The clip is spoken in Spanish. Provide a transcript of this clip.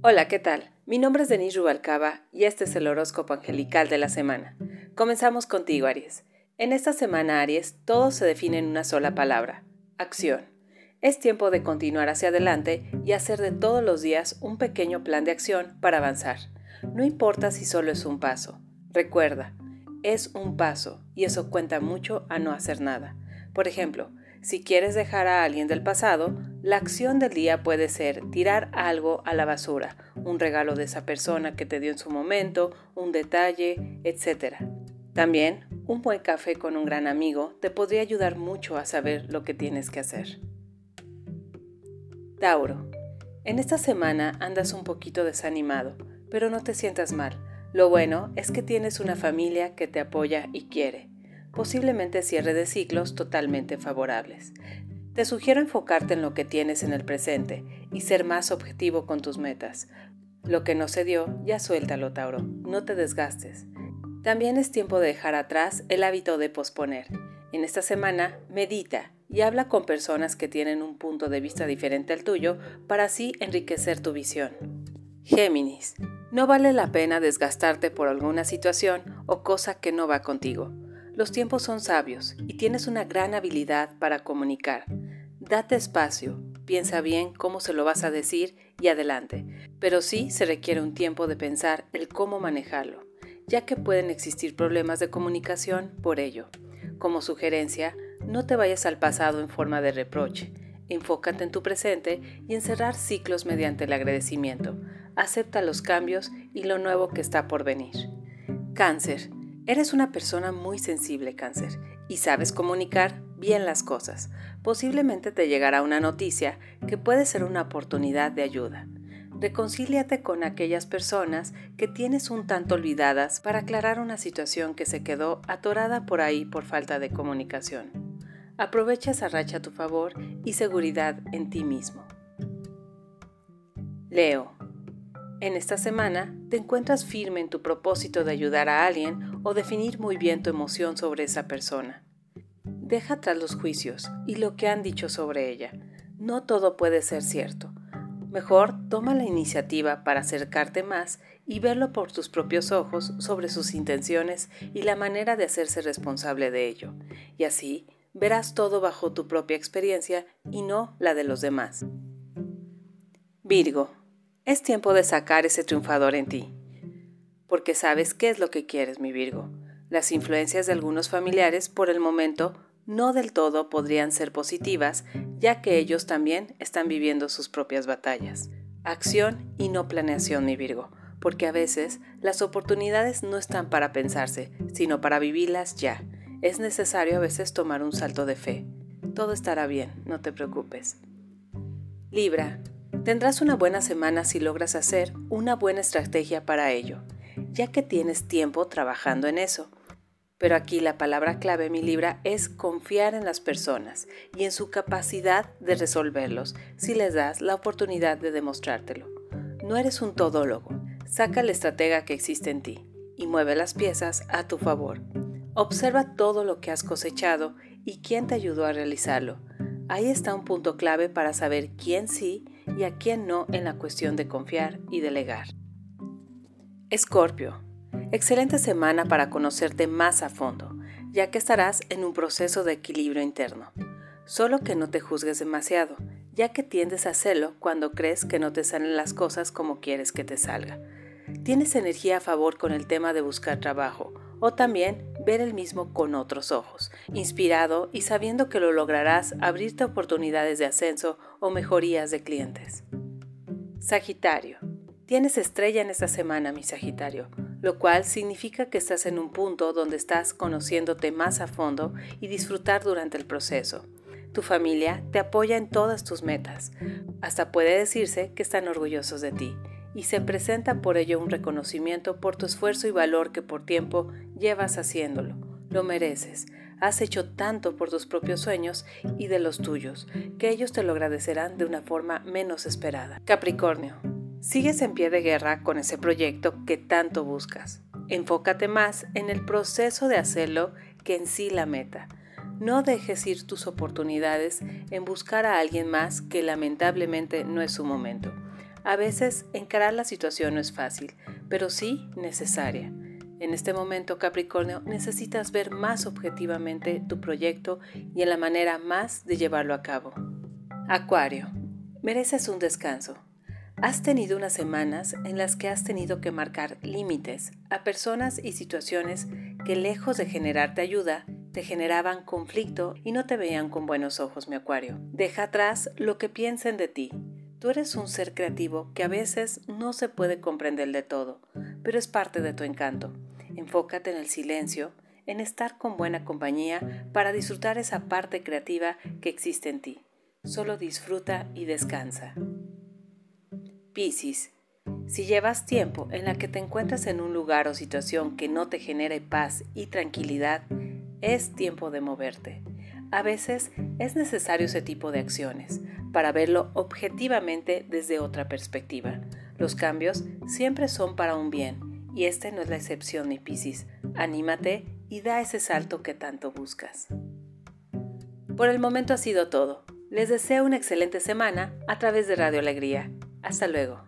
Hola, ¿qué tal? Mi nombre es Denise Rubalcaba y este es el horóscopo angelical de la semana. Comenzamos contigo, Aries. En esta semana, Aries, todo se define en una sola palabra, acción. Es tiempo de continuar hacia adelante y hacer de todos los días un pequeño plan de acción para avanzar. No importa si solo es un paso. Recuerda, es un paso y eso cuenta mucho a no hacer nada. Por ejemplo, si quieres dejar a alguien del pasado, la acción del día puede ser tirar algo a la basura, un regalo de esa persona que te dio en su momento, un detalle, etc. También, un buen café con un gran amigo te podría ayudar mucho a saber lo que tienes que hacer. Tauro. En esta semana andas un poquito desanimado, pero no te sientas mal. Lo bueno es que tienes una familia que te apoya y quiere posiblemente cierre de ciclos totalmente favorables. Te sugiero enfocarte en lo que tienes en el presente y ser más objetivo con tus metas. Lo que no se dio, ya suéltalo, Tauro, no te desgastes. También es tiempo de dejar atrás el hábito de posponer. En esta semana, medita y habla con personas que tienen un punto de vista diferente al tuyo para así enriquecer tu visión. Géminis, no vale la pena desgastarte por alguna situación o cosa que no va contigo. Los tiempos son sabios y tienes una gran habilidad para comunicar. Date espacio, piensa bien cómo se lo vas a decir y adelante, pero sí se requiere un tiempo de pensar el cómo manejarlo, ya que pueden existir problemas de comunicación por ello. Como sugerencia, no te vayas al pasado en forma de reproche, enfócate en tu presente y en cerrar ciclos mediante el agradecimiento. Acepta los cambios y lo nuevo que está por venir. Cáncer. Eres una persona muy sensible, cáncer, y sabes comunicar bien las cosas. Posiblemente te llegará una noticia que puede ser una oportunidad de ayuda. Reconcíliate con aquellas personas que tienes un tanto olvidadas para aclarar una situación que se quedó atorada por ahí por falta de comunicación. Aprovecha esa racha a tu favor y seguridad en ti mismo. Leo. En esta semana te encuentras firme en tu propósito de ayudar a alguien o definir muy bien tu emoción sobre esa persona. Deja atrás los juicios y lo que han dicho sobre ella. No todo puede ser cierto. Mejor toma la iniciativa para acercarte más y verlo por tus propios ojos sobre sus intenciones y la manera de hacerse responsable de ello. Y así verás todo bajo tu propia experiencia y no la de los demás. Virgo, es tiempo de sacar ese triunfador en ti, porque sabes qué es lo que quieres, mi Virgo. Las influencias de algunos familiares por el momento no del todo podrían ser positivas, ya que ellos también están viviendo sus propias batallas. Acción y no planeación, mi Virgo, porque a veces las oportunidades no están para pensarse, sino para vivirlas ya. Es necesario a veces tomar un salto de fe. Todo estará bien, no te preocupes. Libra, Tendrás una buena semana si logras hacer una buena estrategia para ello, ya que tienes tiempo trabajando en eso. Pero aquí la palabra clave, mi Libra, es confiar en las personas y en su capacidad de resolverlos si les das la oportunidad de demostrártelo. No eres un todólogo, saca la estratega que existe en ti y mueve las piezas a tu favor. Observa todo lo que has cosechado y quién te ayudó a realizarlo. Ahí está un punto clave para saber quién sí y a quién no en la cuestión de confiar y delegar. Escorpio, excelente semana para conocerte más a fondo, ya que estarás en un proceso de equilibrio interno. Solo que no te juzgues demasiado, ya que tiendes a hacerlo cuando crees que no te salen las cosas como quieres que te salga. Tienes energía a favor con el tema de buscar trabajo o también ver el mismo con otros ojos, inspirado y sabiendo que lo lograrás abrirte oportunidades de ascenso o mejorías de clientes. Sagitario. Tienes estrella en esta semana, mi Sagitario, lo cual significa que estás en un punto donde estás conociéndote más a fondo y disfrutar durante el proceso. Tu familia te apoya en todas tus metas. Hasta puede decirse que están orgullosos de ti y se presenta por ello un reconocimiento por tu esfuerzo y valor que por tiempo llevas haciéndolo. Lo mereces. Has hecho tanto por tus propios sueños y de los tuyos, que ellos te lo agradecerán de una forma menos esperada. Capricornio, sigues en pie de guerra con ese proyecto que tanto buscas. Enfócate más en el proceso de hacerlo que en sí la meta. No dejes ir tus oportunidades en buscar a alguien más que lamentablemente no es su momento. A veces encarar la situación no es fácil, pero sí necesaria. En este momento, Capricornio, necesitas ver más objetivamente tu proyecto y en la manera más de llevarlo a cabo. Acuario, mereces un descanso. Has tenido unas semanas en las que has tenido que marcar límites a personas y situaciones que lejos de generarte ayuda, te generaban conflicto y no te veían con buenos ojos, mi acuario. Deja atrás lo que piensen de ti. Tú eres un ser creativo que a veces no se puede comprender de todo, pero es parte de tu encanto. Enfócate en el silencio, en estar con buena compañía para disfrutar esa parte creativa que existe en ti. Solo disfruta y descansa. Piscis, si llevas tiempo en la que te encuentras en un lugar o situación que no te genere paz y tranquilidad, es tiempo de moverte. A veces es necesario ese tipo de acciones para verlo objetivamente desde otra perspectiva. Los cambios siempre son para un bien y este no es la excepción, mi Piscis. Anímate y da ese salto que tanto buscas. Por el momento ha sido todo. Les deseo una excelente semana a través de Radio Alegría. Hasta luego.